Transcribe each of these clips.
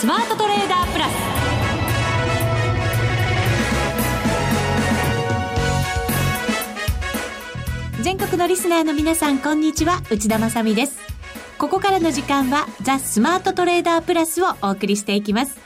スマートトレーダープラス。全国のリスナーの皆さんこんにちは。内田まさです。ここからの時間はザ・スマートトレーダープラスをお送りしていきます。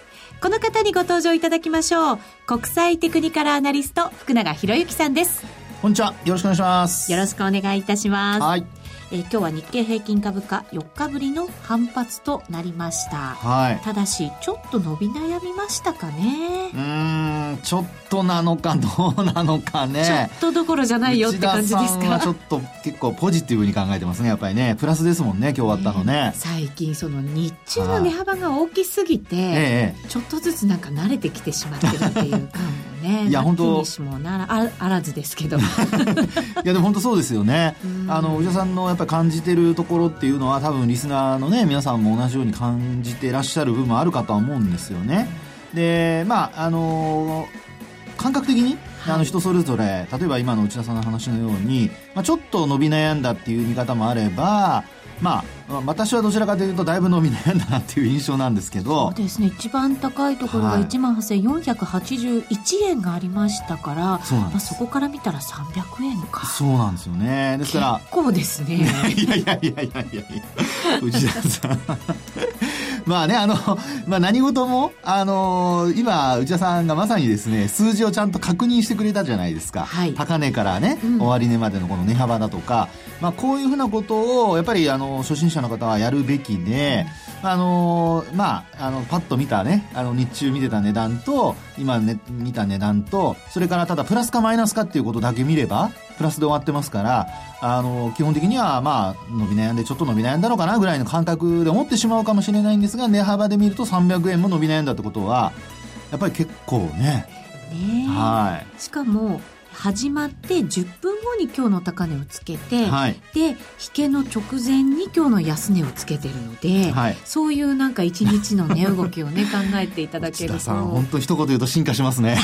この方にご登場いただきましょう。国際テクニカルアナリスト福永博之さんです。こんにちは。よろしくお願いします。よろしくお願いいたします。はいえー、今日は日経平均株価4日ぶりの反発となりました。はい。ただし、ちょっと伸び悩みましたかね。うん、ちょっとなのか どうなのかね。ちょっとどころじゃないよって感じですか。ちょっと結構ポジティブに考えてますね、やっぱりね。プラスですもんね、今日終わったのね。えー、最近その日中の値幅が大きすぎて、えー、ちょっとずつなんか慣れてきてしまってるっていう感ね。いや本当。もならああらずですけど。いやでも本当そうですよね。あのお医者さんのやっぱり感じてるところっていうのは多分リスナーのね皆さんも同じように感じてらっしゃる部分もあるかとは思うんですよね。でまああの感覚的にあの人それぞれ例えば今の内田さんの話のように、まあ、ちょっと伸び悩んだっていう見方もあればまあ、私はどちらかというとだいぶ伸び悩んだなっていう印象なんですけど。そうですね。一番高いところが1万8481円がありましたから、はい、そまあ、そこから見たら300円か。そうなんですよね。ですから結構ですね。いやいやいやいやいやいや内田さん。まあね、あの、まあ何事も、あのー、今、内田さんがまさにですね、数字をちゃんと確認してくれたじゃないですか。はい、高値からね、うん、終値までのこの値幅だとか、まあこういうふうなことを、やっぱり、あの、初心者の方はやるべきで、うん、あのー、まあ、あの、パッと見たね、あの、日中見てた値段と、今、ね、見た値段と、それからただプラスかマイナスかっていうことだけ見れば、プラスで終わってますから、あの、基本的には、まあ、伸び悩んで、ちょっと伸び悩んだのかなぐらいの感覚で思ってしまうかもしれないんですが、値幅で見ると300円も伸び悩んだってことは、やっぱり結構ね、ねはい。しかも、始まって10分後に今日の高値をつけて、はい、で引けの直前に今日の安値をつけてるので、はい、そういうなんか一日の値動きをね 考えていただけると。本当一言言うと進化しますね。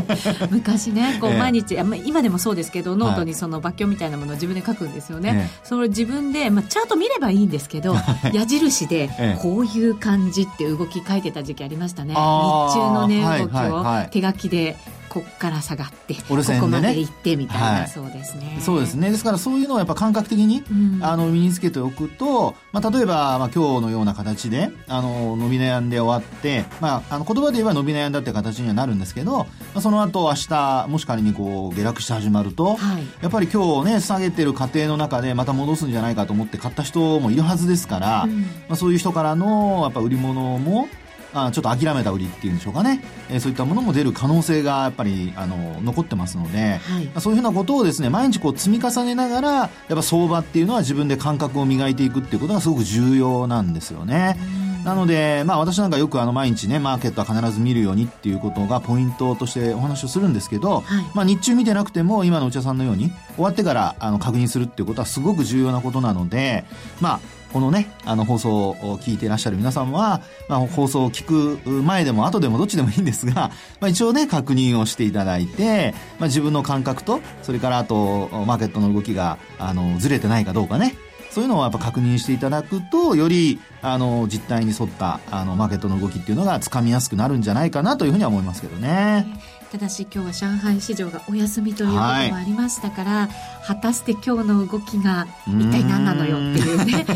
昔ねこう毎日、えー、今でもそうですけどノートにその抜鏡みたいなものを自分で書くんですよね、えー、それ自分で、まあ、チャート見ればいいんですけど矢印でこういう感じって動き書いてた時期ありましたね、日中の値動きを手書きでこっから下がってここまで行ってみたいな、はい、そうですね。そうですね。ですからそういうのをやっぱ感覚的に、うん、あの身につけておくと、まあ、例えば、まあ、今日のような形であの伸び悩んで終わって、まあ、あの言葉で言えば伸び悩んだって形にはなるんですけど、まあ、その後明日もし仮にこう下落して始まると、はい、やっぱり今日ね下げてる過程の中でまた戻すんじゃないかと思って買った人もいるはずですから、うん、まあ、そういう人からのやっぱ売り物もあちょっと諦めた売りっていうんでしょうかね、えー、そういったものも出る可能性がやっぱりあの残ってますので、はい、そういうふうなことをですね毎日こう積み重ねながらやっぱ相場っていうのは自分で感覚を磨いていくっていうことがすごく重要なんですよね。なので、まあ私なんかよくあの毎日ね、マーケットは必ず見るようにっていうことがポイントとしてお話をするんですけど、はい、まあ日中見てなくても今の内田さんのように終わってからあの確認するっていうことはすごく重要なことなので、まあこのね、あの放送を聞いていらっしゃる皆さんは、まあ、放送を聞く前でも後でもどっちでもいいんですが、まあ、一応ね、確認をしていただいて、まあ、自分の感覚と、それからあと、マーケットの動きが、あの、ずれてないかどうかね、そういうのをやっぱ確認していただくと、より、あの、実態に沿った、あの、マーケットの動きっていうのがつかみやすくなるんじゃないかなというふうには思いますけどね。ただし今日は上海市場がお休みということもありましたから、はい、果たして今日の動きが一体何なのよっていうね。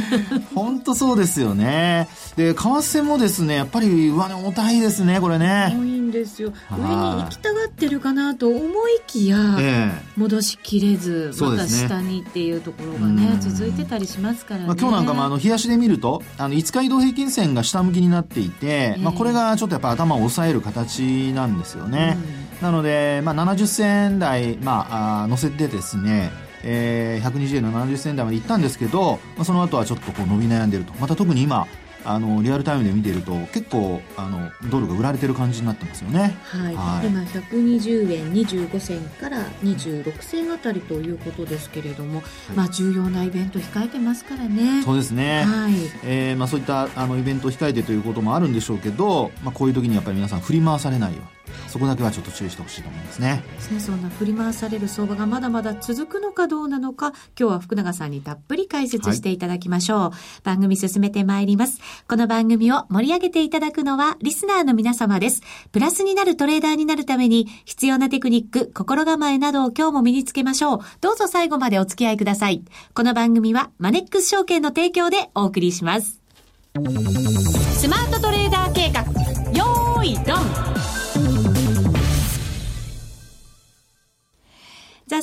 本当そうですよね。で為替もですねやっぱり上値重たいですねこれね。重いんですよ。上に行きたがってるかなと思いきや、えー、戻しきれずまた下にっていうところがね続いてたりしますからね、まあ、今日なんかもあの冷やしで見るとあの5日移動平均線が下向きになっていて、えー、まあ、これがちょっとやっぱ頭を押さえる形なんですよねね。うん、なので、まあ、70銭台、まあ、あ乗せてですね、えー、120円の70銭台まで行ったんですけど、まあ、その後はちょっとこう伸び悩んでると。また特に今、あのリアルタイムで見ていると結構あのドルが売られてる感じになってますよね。はい。はい、今120円25銭から26銭あたりということですけれども、はい、まあ重要なイベント控えてますからね。そうですね。はい。えー、まあそういったあのイベント控えてということもあるんでしょうけど、まあこういう時にやっぱり皆さん振り回されないように。そこだけはちょっと注意してほしいと思いますね。そんな振り回される相場がまだまだ続くのかどうなのか、今日は福永さんにたっぷり解説していただきましょう。はい、番組進めてまいります。この番組を盛り上げていただくのは、リスナーの皆様です。プラスになるトレーダーになるために、必要なテクニック、心構えなどを今日も身につけましょう。どうぞ最後までお付き合いください。この番組は、マネックス証券の提供でお送りします。スマートトレーダー計画、よーい、ドン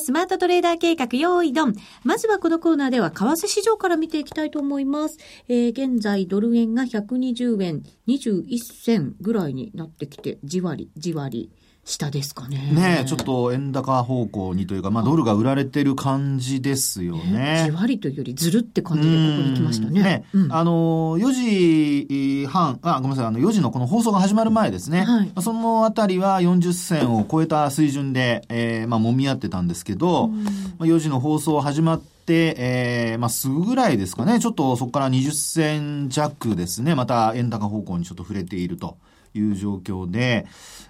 スマートトレーダー計画、用意ドン。まずはこのコーナーでは、為替市場から見ていきたいと思います。えー、現在、ドル円が120円21銭ぐらいになってきて、じわり、じわり。下ですかね。ねちょっと円高方向にというか、まあ、ドルが売られてる感じですよね。じわりというよりずるって感じでここに来ましたね。ね、うん、あの、4時半、あ、ごめんなさい、あの、4時のこの放送が始まる前ですね。はい、そのあたりは40銭を超えた水準で、えー、まあ、揉み合ってたんですけど、まあ、4時の放送始まって、えー、まあ、すぐぐらいですかね、ちょっとそこから20銭弱ですね、また円高方向にちょっと触れていると。いう状況で、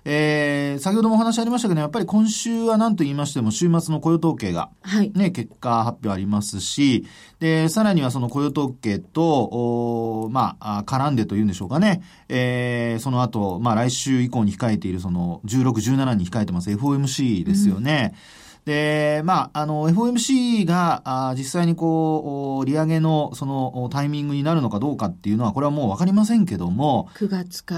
えー、先ほどもお話ありましたけど、やっぱり今週は何と言いましても、週末の雇用統計が、ね、はい、結果発表ありますし、で、さらにはその雇用統計と、おまあ、絡んでというんでしょうかね、えー、その後、まあ来週以降に控えているその16、17に控えてます FOMC ですよね。うんで、まあ、あの、FOMC が、あ実際にこう、利上げのそのタイミングになるのかどうかっていうのは、これはもうわかりませんけども。9月か、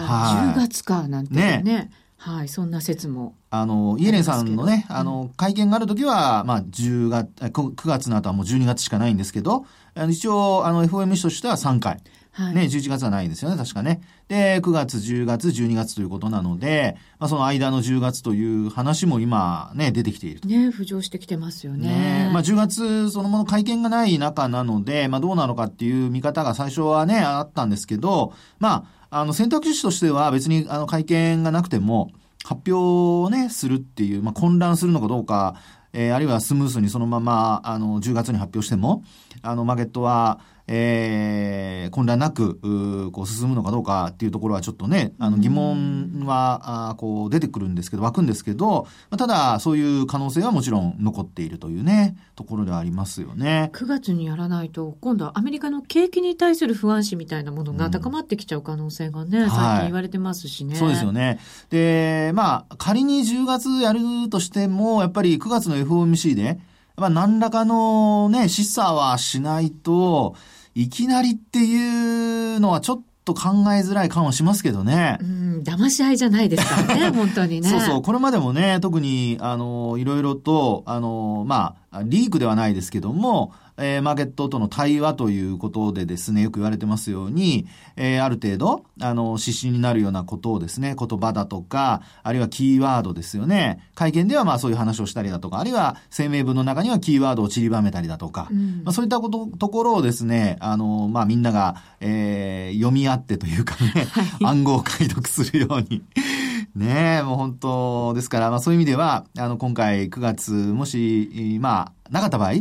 10月かなんてね。ねはい、そんな説も。あの、イエレンさんのね、あの、会見があるときは、まあ、10月、9月の後はもう12月しかないんですけど、一応、あの、FOMC としては3回。はい、ね、11月はないですよね、確かね。で、9月、10月、12月ということなので、まあ、その間の10月という話も今ね、出てきていると。ね、浮上してきてますよね。ねまあ、10月そのもの会見がない中なので、まあ、どうなのかっていう見方が最初はね、あったんですけど、まあ、あの、選択肢としては別にあの会見がなくても、発表をね、するっていう、まあ、混乱するのかどうか、えー、あるいはスムースにそのまま、あの、10月に発表しても、あの、マーケットは、えー、混乱なく、こう進むのかどうかっていうところはちょっとね、あの疑問は、あこう出てくるんですけど、湧くんですけど、まあ、ただそういう可能性はもちろん残っているというね、ところではありますよね。9月にやらないと、今度はアメリカの景気に対する不安視みたいなものが高まってきちゃう可能性がね、うん、最近言われてますしね、はい、そうですよね。で、まあ、仮に10月やるとしても、やっぱり9月の FOMC で、まあ、何らかのね、示唆はしないと、いきなりっていうのはちょっと考えづらい感はしますけどね。うん、騙し合いじゃないですからね、本当にね。そうそう、これまでもね、特に、あの、いろいろと、あの、まあ、リークではないですけども、えー、マーケットとの対話ということでですね、よく言われてますように、えー、ある程度、あの、指針になるようなことをですね、言葉だとか、あるいはキーワードですよね。会見ではまあそういう話をしたりだとか、あるいは声明文の中にはキーワードを散りばめたりだとか、うん、まあそういったこと、ところをですね、あの、まあみんなが、えー、読み合ってというかね、はい、暗号を解読するように。ねえ、もう本当ですから、まあそういう意味では、あの、今回9月、もし、まあ、なかった場合、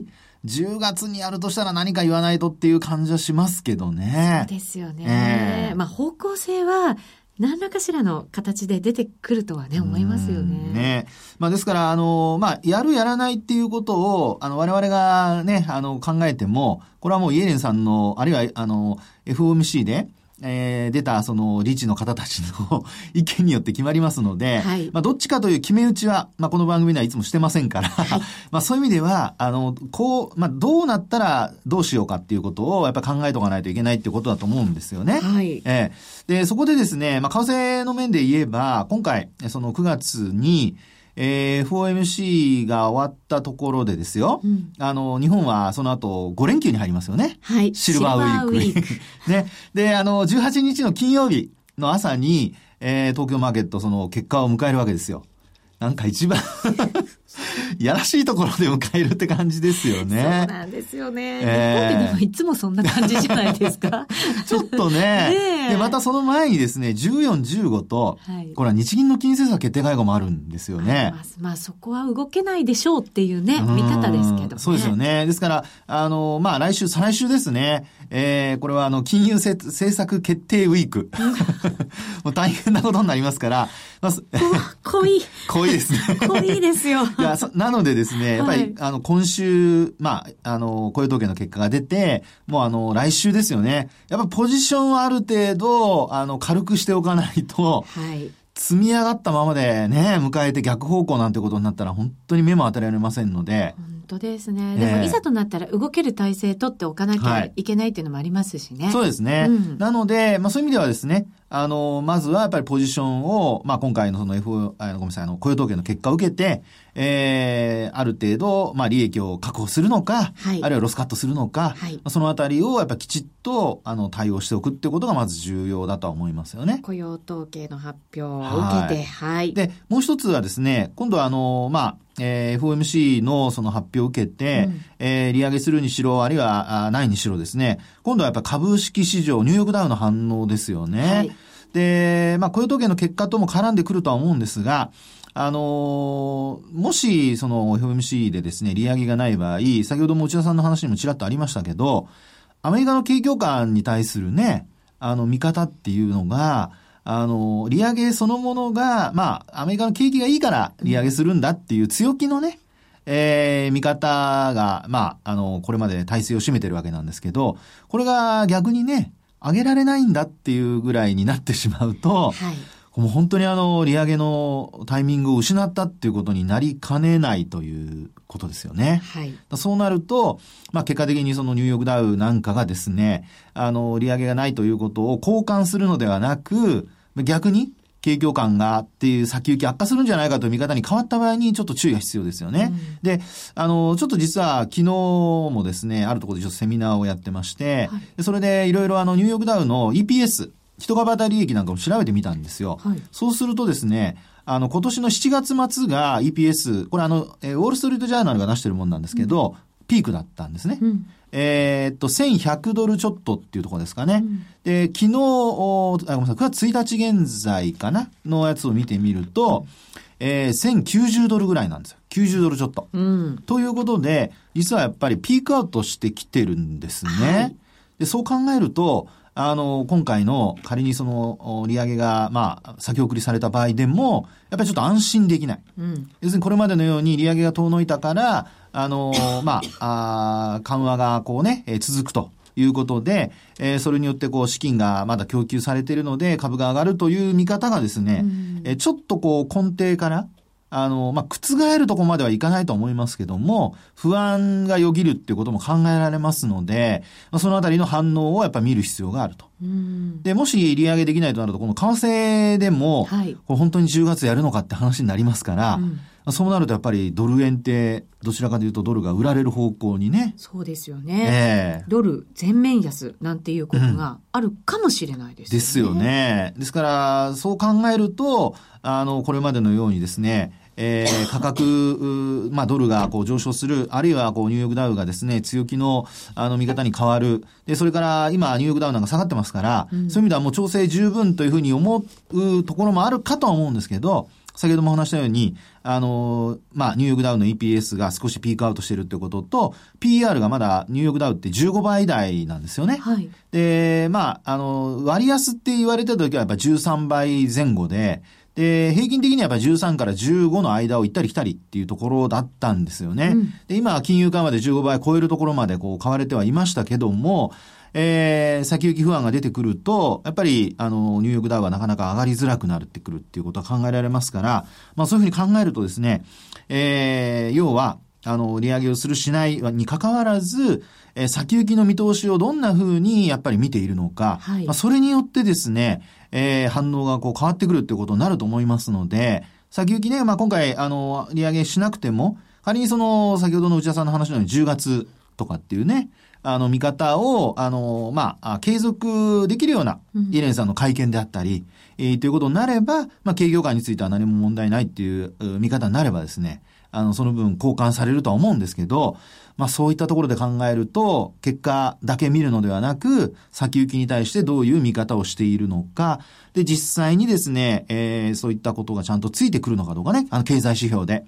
10月にやるとしたら何か言わないとっていう感じはしますけどね。そうですよね。えー、まあ方向性は、何らかしらの形で出てくるとはね、思いますよね。ね。まあですから、あの、まあ、やるやらないっていうことを、あの、我々がね、あの、考えても、これはもうイエレンさんの、あるいは、あの、FOMC で、えー、出たその理事の方たちの 意見によって決まりますので、はい、まあどっちかという決め打ちは、まあこの番組ではいつもしてませんから、はい、まあそういう意味では、あの、こう、まあどうなったらどうしようかっていうことをやっぱ考えとかないといけないっていうことだと思うんですよね。はい。えー、で、そこでですね、まあ為替の面で言えば、今回、その9月に、えー、FOMC が終わったところでですよ、うん、あの、日本はその後5連休に入りますよね。はい。シルバーウィーク。ね。で、あの、18日の金曜日の朝に、えー、東京マーケットその結果を迎えるわけですよ。なんか一番 やらしいところで迎えるって感じですよね。そうなんですよね。えー、日本ってでもいつもそんな感じじゃないですか。ちょっとね。ねで、またその前にですね、14、15と、はい、これは日銀の金融政策決定会合もあるんですよね。まあ、まあ、そこは動けないでしょうっていうね、見方ですけどね。そうですよね。ですから、あの、まあ、来週、再来週ですね。えー、これはあの、金融政策決定ウィーク。もう大変なことになりますから、まあ、濃い。濃いですね。濃いですよ。いや、なのでですね、やっぱり、はい、あの、今週、まあ、あの、雇用統計の結果が出て、もうあの、来週ですよね。やっぱポジションはある程度、あの、軽くしておかないと、はい。積み上がったままでね、迎えて逆方向なんてことになったら本当に目も当てられませんので。本当ですね。でも、いざとなったら動ける体制取っておかなきゃいけないっていうのもありますしね。はい、そうですね。うん、なので、まあそういう意味ではですね、あの、まずはやっぱりポジションを、まあ今回のその F、あごめんなさい、あの、雇用統計の結果を受けて、えー、ある程度、まあ利益を確保するのか、はい、あるいはロスカットするのか、はい、そのあたりをやっぱきちっと、あの、対応しておくっていうことがまず重要だとは思いますよね。雇用統計の発表を受けて、はい。はい、で、もう一つはですね、今度はあの、まあ、えー、FOMC のその発表を受けて、うん、えー、利上げするにしろ、あるいはあないにしろですね、今度はやっぱ株式市場、ニューヨークダウの反応ですよね。はい、で、まあ、雇用統計の結果とも絡んでくるとは思うんですが、あのー、もし、その FOMC でですね、利上げがない場合、先ほども内田さんの話にもちらっとありましたけど、アメリカの景況感に対するね、あの、見方っていうのが、あの、利上げそのものが、まあ、アメリカの景気がいいから利上げするんだっていう強気のね、えー、見方が、まあ、あの、これまで体制を占めてるわけなんですけど、これが逆にね、上げられないんだっていうぐらいになってしまうと、はい、もう本当にあの、利上げのタイミングを失ったっていうことになりかねないということですよね。はい、そうなると、まあ結果的にそのニューヨークダウなんかがですね、あの、利上げがないということを交換するのではなく、逆に景況感がっていう先行き悪化するんじゃないかという見方に変わった場合にちょっと注意が必要ですよね。うん、で、あの、ちょっと実は昨日もですね、あるところでちょっとセミナーをやってまして、はい、それでいろいろあのニューヨークダウの EPS、人株当たり利益なんかも調べてみたんですよ。はい、そうするとですね、あの、今年の7月末が EPS、これあの、えウォールストリートジャーナルが出してるもんなんですけど、うん、ピークだったんですね。うんえー、っと、1100ドルちょっとっていうところですかね。うん、で、昨日、あ、ごめんなさい、9月1日現在かな？のやつを見てみると、えー、1090ドルぐらいなんですよ。90ドルちょっと。うん、ということで、実はやっぱりピークアウトしてきてるんですね。はい、で、そう考えると、あの、今回の仮にその利上げが、まあ、先送りされた場合でも、やっぱりちょっと安心できない。うん、要するにこれまでのように利上げが遠のいたから、あの、まあ、あ緩和がこうね、えー、続くと。いうことで、えー、それによってこう資金がまだ供給されているので株が上がるという見方がですね、うん、えー、ちょっとこう根底から、あの、まあ、覆るとこまではいかないと思いますけども、不安がよぎるっていうことも考えられますので、まあ、そのあたりの反応をやっぱ見る必要があると。で、もし利上げできないとなると、この為替でも、はい、これ本当に10月やるのかって話になりますから、うんそうなるとやっぱりドル円ってどちらかというとドルが売られる方向にね。そうですよね。えー、ドル全面安なんていうことがあるかもしれないですよね。ですよね。ですから、そう考えると、あの、これまでのようにですね、えー、価格、まあ、ドルがこう上昇する、あるいはこうニューヨークダウがですね、強気のあの見方に変わる。で、それから今ニューヨークダウなんか下がってますから、うん、そういう意味ではもう調整十分というふうに思うところもあるかとは思うんですけど、先ほども話したように、あの、まあ、ニューヨークダウの EPS が少しピークアウトしてるってことと、PR がまだニューヨークダウって15倍台なんですよね。はい。で、まあ、あの、割安って言われた時はやっぱ13倍前後で、で、平均的にはやっぱ13から15の間を行ったり来たりっていうところだったんですよね。うん、で、今、金融緩和で15倍超えるところまでこう買われてはいましたけども、えー、先行き不安が出てくると、やっぱり、あの、ニューヨークダウはなかなか上がりづらくなるってくるっていうことは考えられますから、まあそういうふうに考えるとですね、えー、要は、あの、利上げをするしないに関わらず、えー、先行きの見通しをどんなふうにやっぱり見ているのか、はい、まあそれによってですね、えー、反応がこう変わってくるっていうことになると思いますので、先行きね、まあ今回、あの、利上げしなくても、仮にその、先ほどの内田さんの話のように10月とかっていうね、あの、見方を、あの、まあ、継続できるような、イレンさんの会見であったり、えー、ということになれば、まあ、経業界については何も問題ないっていう見方になればですね、あの、その分交換されるとは思うんですけど、まあそういったところで考えると、結果だけ見るのではなく、先行きに対してどういう見方をしているのか、で、実際にですね、えー、そういったことがちゃんとついてくるのかどうかね、あの、経済指標で。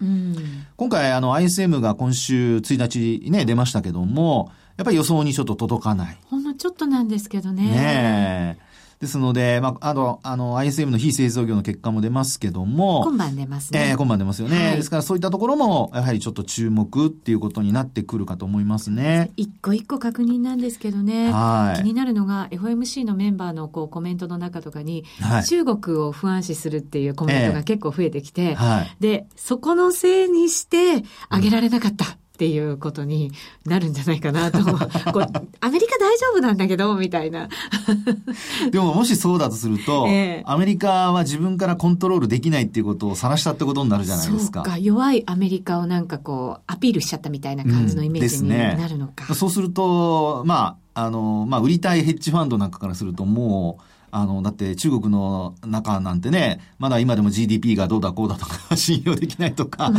今回、あの、ISM が今週1日ね、出ましたけども、やっぱり予想にちょっと届かない。ほんのちょっとなんですけどね。ねえ。ですので、まあ、あの、あの、ISM の非製造業の結果も出ますけども。今晩出ますね。えー、今晩出ますよね、はい。ですからそういったところも、やはりちょっと注目っていうことになってくるかと思いますね。一個一個確認なんですけどね。はい。気になるのが、FOMC のメンバーのこうコメントの中とかに、はい、中国を不安視するっていうコメントが結構増えてきて、えー、はい、で、そこのせいにして、上げられなかった。うんっていうことになるんじゃないかなと こうアメリカ大丈夫なんだけどみたいな でももしそうだとすると、えー、アメリカは自分からコントロールできないっていうことを晒したってことになるじゃないですか。そうか弱いアメリカをなんかこうアピールしちゃったみたいな感じのイメージになるのか。うんね、そうするとまああのまあ売りたいヘッジファンドなんかからするともうあの、だって中国の中なんてね、まだ今でも GDP がどうだこうだとか、信用できないとか、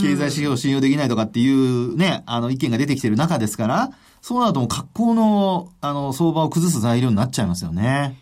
経済指標信用できないとかっていうね、あの意見が出てきてる中ですから、そうなるともう格好の、あの、相場を崩す材料になっちゃいますよね。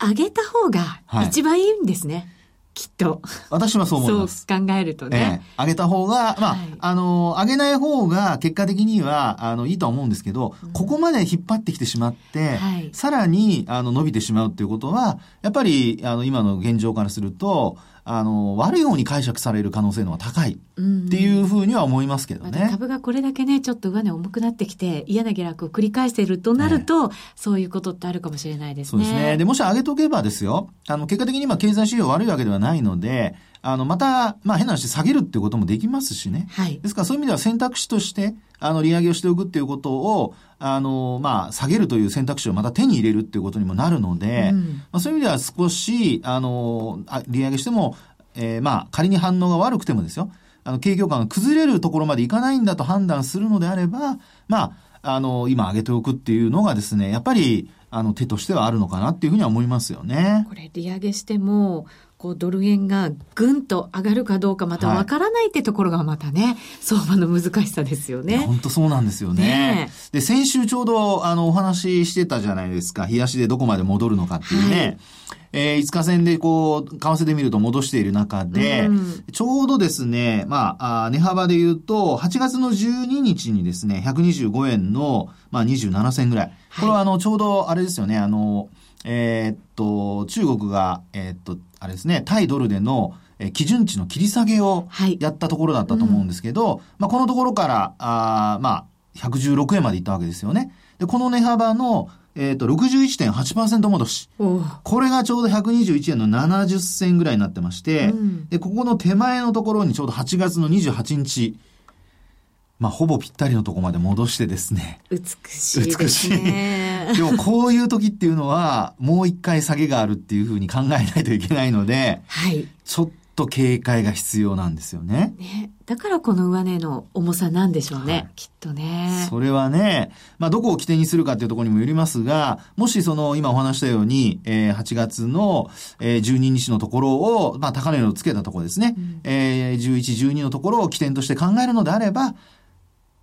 上げた方が一番いいんですね。はいきっと。私はそう思います。そう考えるとね。ええ、上げた方が、まあ、はい、あの、上げない方が結果的には、あの、いいとは思うんですけど、うん、ここまで引っ張ってきてしまって、はい、さらに、あの、伸びてしまうっていうことは、やっぱり、あの、今の現状からすると、あの、悪い方に解釈される可能性の方が高いっていうふうには思いますけどね。株がこれだけね、ちょっと上値重くなってきて、嫌な下落を繰り返しているとなると、ね、そういうことってあるかもしれないですね。そうですね。で、もし上げとけばですよ、あの、結果的に今経済指標悪いわけではないので、あの、また、まあ変な話下げるっていうこともできますしね。はい。ですからそういう意味では選択肢として、あの、利上げをしておくっていうことを、あの、まあ、下げるという選択肢をまた手に入れるっていうことにもなるので、うん、まあ、そういう意味では少し、あの、利上げしても、えー、まあ、仮に反応が悪くてもですよ、あの、景況感が崩れるところまでいかないんだと判断するのであれば、まあ、あの、今上げておくっていうのがですね、やっぱり、あの、手としてはあるのかなっていうふうには思いますよね。これ、利上げしても、こうドル円がぐんと上がるかどうかまたわからないってところがまたね、はい、相場の難しさですよね。本当そうなんですよね。ねで、先週ちょうどあのお話ししてたじゃないですか。冷やしでどこまで戻るのかっていうね。はいえー、5日線でこう、為替で見ると戻している中で、うん、ちょうどですね、まあ、あ値幅で言うと、8月の12日にですね、125円の、まあ、27銭ぐらい。これはあの、ちょうどあれですよね、あの、えー、っと、中国が、えー、っと、あれですね、対ドルでの、え基準値の切り下げをやったところだったと思うんですけど、はいうん、まあ、このところから、あまあ、116円までいったわけですよね。で、この値幅の、えっ、ー、と、61.8%戻し。これがちょうど121円の70銭ぐらいになってまして、うん、で、ここの手前のところにちょうど8月の28日、まあ、ほぼぴったりのところまで戻してですね。美しいね。美しい。でも、こういう時っていうのは、もう一回下げがあるっていうふうに考えないといけないので、はい。ちょっと警戒が必要なんですよね。ね。だからこの上値の重さなんでしょうね。はい、きっとね。それはね、まあ、どこを起点にするかっていうところにもよりますが、もしその、今お話したように、えー、8月の、えー、12日のところを、まあ、高値をつけたところですね。うん、えー、11、12のところを起点として考えるのであれば、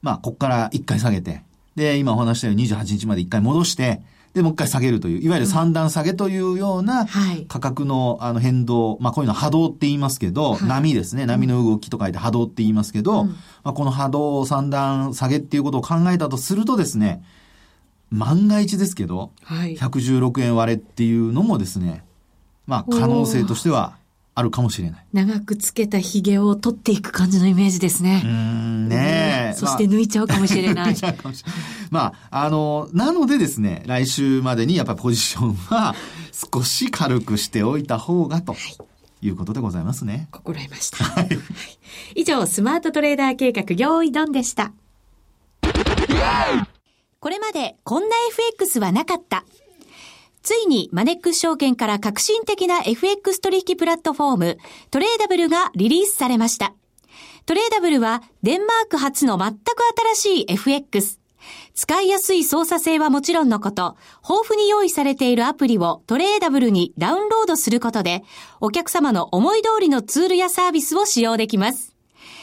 まあ、ここから一回下げて、で、今お話したように28日まで一回戻して、で、もう一回下げるという、いわゆる三段下げというような価格のあの変動、まあこういうの波動って言いますけど、はい、波ですね、波の動きと書いて波動って言いますけど、うん、まあこの波動三段下げっていうことを考えたとするとですね、万が一ですけど、はい、116円割れっていうのもですね、まあ可能性としてはあるかもしれない。長くつけた髭を取っていく感じのイメージですね。うんねえ。そして 抜いちゃうかもしれない。まあ、あの、なのでですね、来週までにやっぱりポジションは少し軽くしておいた方がと。いうことでございますね。心得ました。はい、以上、スマートトレーダー計画、用意ドンでした。これまでこんな FX はなかった。ついにマネックス証券から革新的な FX 取引プラットフォーム、トレーダブルがリリースされました。トレーダブルはデンマーク初の全く新しい FX。使いやすい操作性はもちろんのこと、豊富に用意されているアプリをトレーダブルにダウンロードすることで、お客様の思い通りのツールやサービスを使用できます。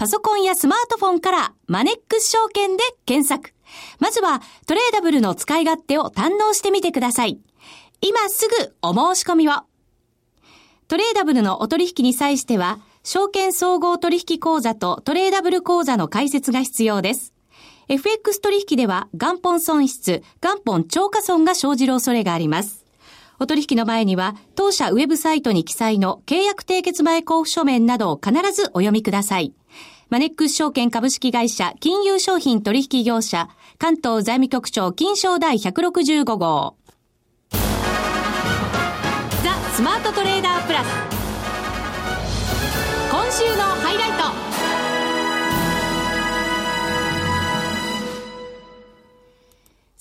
パソコンやスマートフォンからマネックス証券で検索。まずはトレーダブルの使い勝手を堪能してみてください。今すぐお申し込みを。トレーダブルのお取引に際しては、証券総合取引口座とトレーダブル口座の開設が必要です。FX 取引では元本損失、元本超過損が生じる恐れがあります。お取引の前には、当社ウェブサイトに記載の契約締結前交付書面などを必ずお読みください。マネックス証券株式会社金融商品取引業者関東財務局長金賞第165号。ザ・スマートトレーダープラス。今週のハイライト。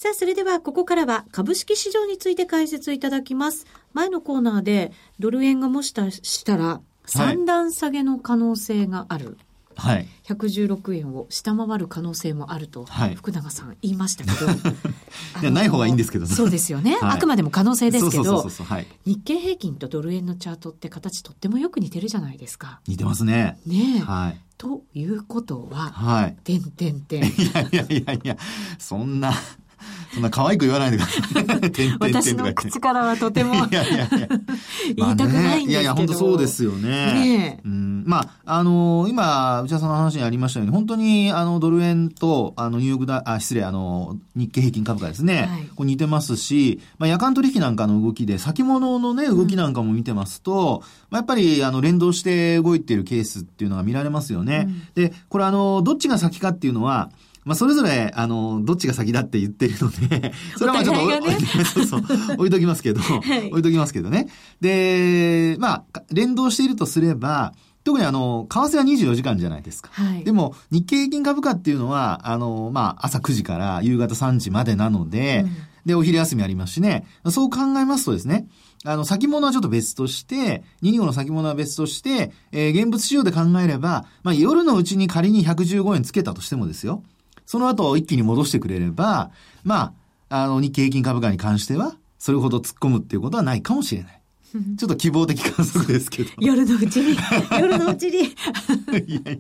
さあ、それではここからは株式市場について解説いただきます。前のコーナーでドル円がもしかしたら三段下げの可能性がある。はい、116円を下回る可能性もあると、はい、福永さん言いましたけど。いやない方がいいんですけど。ねそうですよね、はい、あくまでも可能性ですけど。日経平均とドル円のチャートって形とってもよく似てるじゃないですか。似てますね。ねはい、ということは、はい、てんてんてん。いやいやいやいや、そんな、そんな可愛く言わないでください。私の口からはとても。いやいやいや。言いたくないんですけど、ね、いやいや、本当そうですよね。ねうん、まあ、あのー、今、内田さんの話にありましたように、本当に、あの、ドル円と、あの、ニューヨークだ、あ、失礼、あの、日経平均株価ですね。はい、こう似てますし、まあ、夜間取引なんかの動きで、先物のね、動きなんかも見てますと、うん、まあ、やっぱり、あの、連動して動いているケースっていうのが見られますよね。うん、で、これあの、どっちが先かっていうのは、まあ、それぞれ、あの、どっちが先だって言ってるので、それはまあちょっと、ね、そうそう、置いときますけど、はい、置いときますけどね。で、まあ、連動しているとすれば、特にあの、為替は24時間じゃないですか。はい、でも、日経平均株価っていうのは、あの、まあ、朝9時から夕方3時までなので、うん、で、お昼休みありますしね。そう考えますとですね、あの、先物はちょっと別として、225の先物は別として、えー、現物市場で考えれば、まあ、夜のうちに仮に115円つけたとしてもですよ。その後一気に戻してくれれば、まあ、あの、日経平均株価に関しては、それほど突っ込むっていうことはないかもしれない。ちょっと希望的観測ですけど。夜のうちに、夜のうちに。いやいや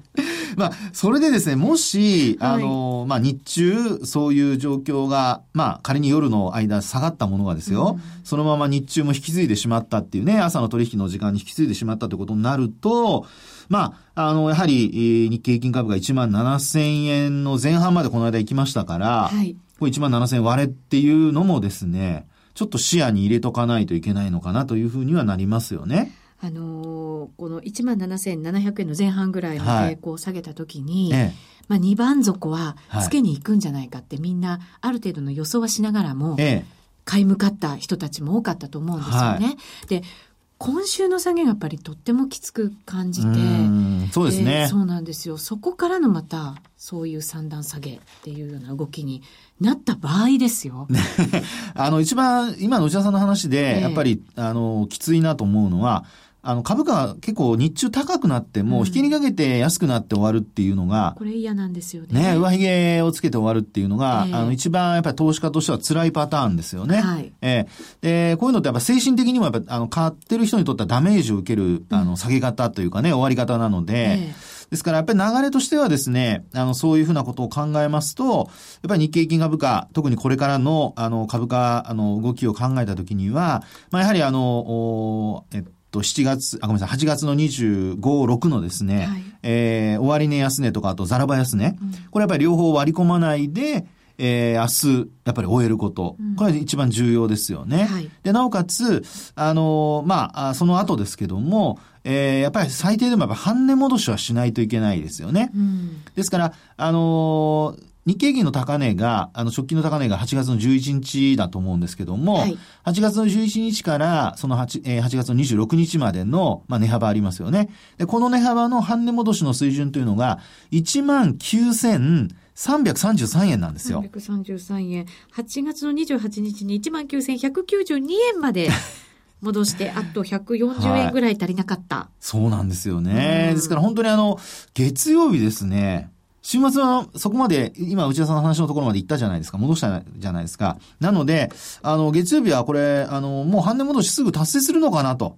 まあ、それでですね、もし、あの、はい、まあ、日中、そういう状況が、まあ、仮に夜の間下がったものがですよ、うん、そのまま日中も引き継いでしまったっていうね、朝の取引の時間に引き継いでしまったということになると、まあ、あの、やはり、日経平均株が1万7000円の前半までこの間行きましたから、はい、これ1万7000円割れっていうのもですね、ちょっと視野に入れとかないといけないのかなというふうにはなりますよね。あのー、この1万7700円の前半ぐらいの傾向を下げたときに、はいええ、まあ、2番底はつけに行くんじゃないかって、みんなある程度の予想はしながらも、買い向かった人たちも多かったと思うんですよね。はい、で今週の下げがやっぱりとってもきつく感じて、そうですね、そうなんですよ。そこからのまた、そういう三段下げっていうような動きになった場合ですよ。あの、一番、今の内田さんの話で、やっぱり、あの、きついなと思うのは、あの、株価結構日中高くなっても、引きにかけて安くなって終わるっていうのが、これ嫌なんですよね。ね、上髭をつけて終わるっていうのが、えー、あの、一番やっぱり投資家としては辛いパターンですよね。はい。えー、で、こういうのってやっぱ精神的にもやっぱ、あの、買ってる人にとってはダメージを受ける、あの、下げ方というかね、終わり方なので、えーですからやっぱり流れとしてはですね、あの、そういうふうなことを考えますと、やっぱり日経金株価、特にこれからの、あの、株価、あの、動きを考えたときには、まあ、やはりあの、えっと、と、7月、あ、ごめんなさい、8月の25、6のですね、はい、えー、終値安値とか、あとザラバ安値、うん、これやっぱり両方割り込まないで、えー、明日、やっぱり終えること。これは一番重要ですよね。はい、で、なおかつ、あのー、まあ、その後ですけども、えー、やっぱり最低でもやっぱ半値戻しはしないといけないですよね。うん、ですから、あのー日経平均の高値が、あの、直近の高値が8月の11日だと思うんですけども、はい、8月の11日から、その 8,、えー、8月の26日までの、まあ、値幅ありますよね。で、この値幅の半値戻しの水準というのが、1万9000、333円なんですよ。333円。8月の28日に19,192円まで 戻して、あと140円ぐらい足りなかった。はい、そうなんですよね。ですから本当にあの、月曜日ですね、週末はそこまで、今内田さんの話のところまで行ったじゃないですか。戻したじゃないですか。なので、あの、月曜日はこれ、あの、もう半年戻しすぐ達成するのかなと。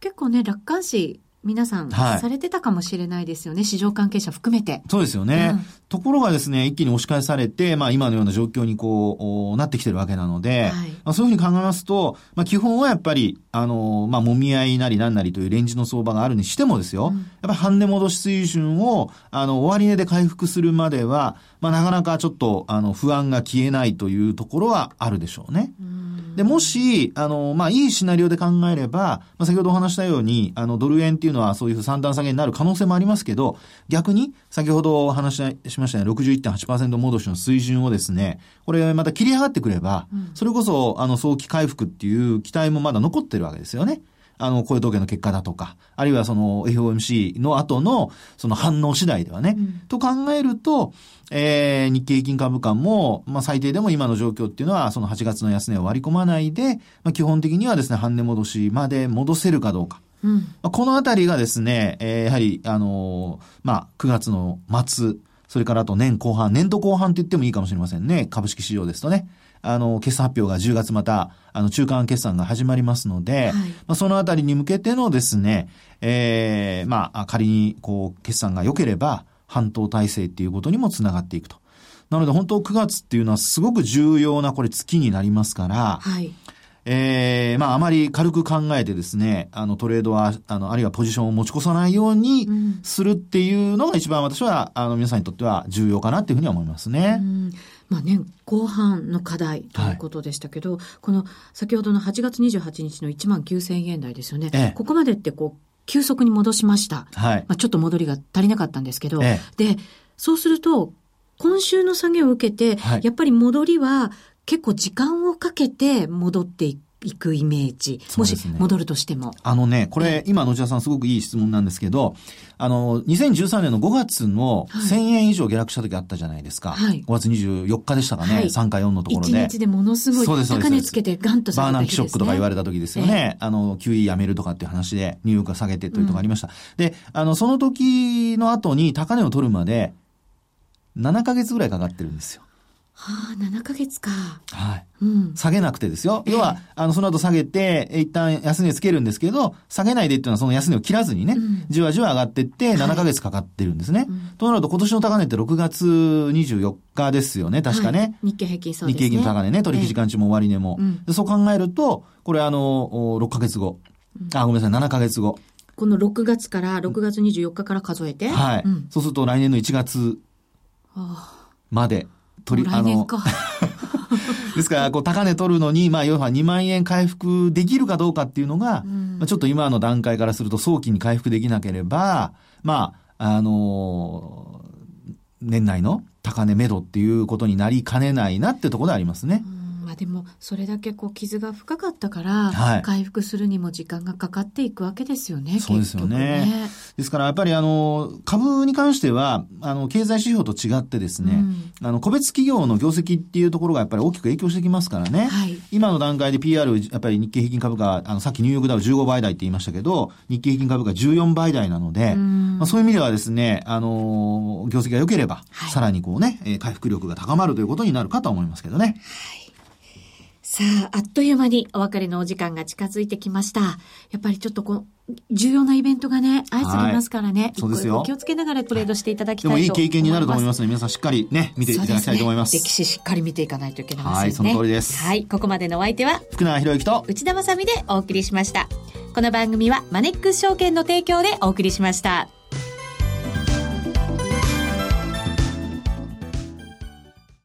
結構ね、楽観視皆さん、されてたかもしれないですよね、市場関係者含めて。そうですよね。うん、ところがですね、一気に押し返されて、まあ今のような状況にこう、なってきてるわけなので、はい、まあ、そういうふうに考えますと、まあ基本はやっぱり、あの、まあ揉み合いなりなんなりというレンジの相場があるにしてもですよ、うん、やっぱり半値戻し水準を、あの、終値で回復するまでは、まあなかなかちょっと、あの、不安が消えないというところはあるでしょうね。うんで、もし、あの、まあ、いいシナリオで考えれば、まあ、先ほどお話したように、あの、ドル円っていうのはそういう三段下げになる可能性もありますけど、逆に、先ほどお話しましたね、61.8%戻しの水準をですね、これまた切り上がってくれば、うん、それこそ、あの、早期回復っていう期待もまだ残ってるわけですよね。あの、雇用統計の結果だとか、あるいはその FOMC の後のその反応次第ではね、うん、と考えると、えー、日経平均株価も、まあ最低でも今の状況っていうのは、その8月の安値を割り込まないで、まあ基本的にはですね、半値戻しまで戻せるかどうか。うん、まあ、このあたりがですね、えー、やはり、あのー、まあ9月の末、それからあと年後半、年度後半って言ってもいいかもしれませんね。株式市場ですとね。あの、決算発表が10月また、あの、中間決算が始まりますので、はい、まあ、そのあたりに向けてのですね、ええー、まあ、仮に、こう、決算が良ければ、半島体制っていうことにもつながっていくと。なので本当9月っていうのはすごく重要なこれ月になりますから、はい。ええー、まああまり軽く考えてですね、あのトレードは、あの、あるいはポジションを持ち越さないようにするっていうのが一番私は、あの皆さんにとっては重要かなっていうふうには思いますね。うんまあね、後半の課題ということでしたけど、はい、この先ほどの8月28日の1万9000円台ですよね。ええ、ここまでってこう、急速に戻しました。はい。まあちょっと戻りが足りなかったんですけど、え、で、そうすると、今週の下げを受けて、はい、やっぱり戻りは結構時間をかけて戻っていく。行くイメージ。もし戻るとしても。あのね、これ、今、野田さんすごくいい質問なんですけど、あの、2013年の5月の1000円以上下落した時あったじゃないですか。はい、5月24日でしたかね、はい、3か4のところで。1日でものすごい高値つけてガンとた、ね、バーナンキショックとか言われた時ですよね。えー、あの、QE やめるとかっていう話で、ニューヨークが下げてというとこありました。うん、で、あの、その時の後に高値を取るまで、7ヶ月ぐらいかかってるんですよ。はあ、7ヶ月か。はい。うん。下げなくてですよ。要は、あの、その後下げて、一旦安値つけるんですけど、下げないでっていうのはその安値を切らずにね、うん、じわじわ上がっていって7ヶ月かかってるんですね。はいうん、となると今年の高値って6月24日ですよね、確かね。はい、日経平均そうですね。日経平均高値ね、取引時間中も終値も、えそう考えると、これあの、6ヶ月後。あ、ごめんなさい、7ヶ月後。この6月から、6月24日から数えて。はい。そうすると来年の1月まで。取り、あの、ですから、こう、高値取るのに、まあ、要は2万円回復できるかどうかっていうのが、うん、まあ、ちょっと今の段階からすると早期に回復できなければ、まあ、あのー、年内の高値目処っていうことになりかねないなってところでありますね。うんまあでも、それだけこう傷が深かったから、はい、回復するにも時間がかかっていくわけですよね、そうですよね。ね。ですからやっぱりあの、株に関しては、あの、経済指標と違ってですね、うん、あの、個別企業の業績っていうところがやっぱり大きく影響してきますからね。はい、今の段階で PR、やっぱり日経平均株価、あの、さっきニューヨークダウ15倍台って言いましたけど、日経平均株価14倍台なので、まあ、そういう意味ではですね、あの、業績が良ければ、はい、さらにこうね、回復力が高まるということになるかと思いますけどね。はいさあ、あっという間にお別れのお時間が近づいてきました。やっぱりちょっとこう、重要なイベントがね、相次ぎますからね。はい、そうですよ。気をつけながらトレードしていただきたいと思います。でもいい経験になると思いますので、皆さんしっかりね、見ていただきたいと思います。すね、歴史しっかり見ていかないといけないですね。はい、その通りです。はい、ここまでのお相手は、福永博之と内田まさでお送りしました。この番組はマネックス証券の提供でお送りしました。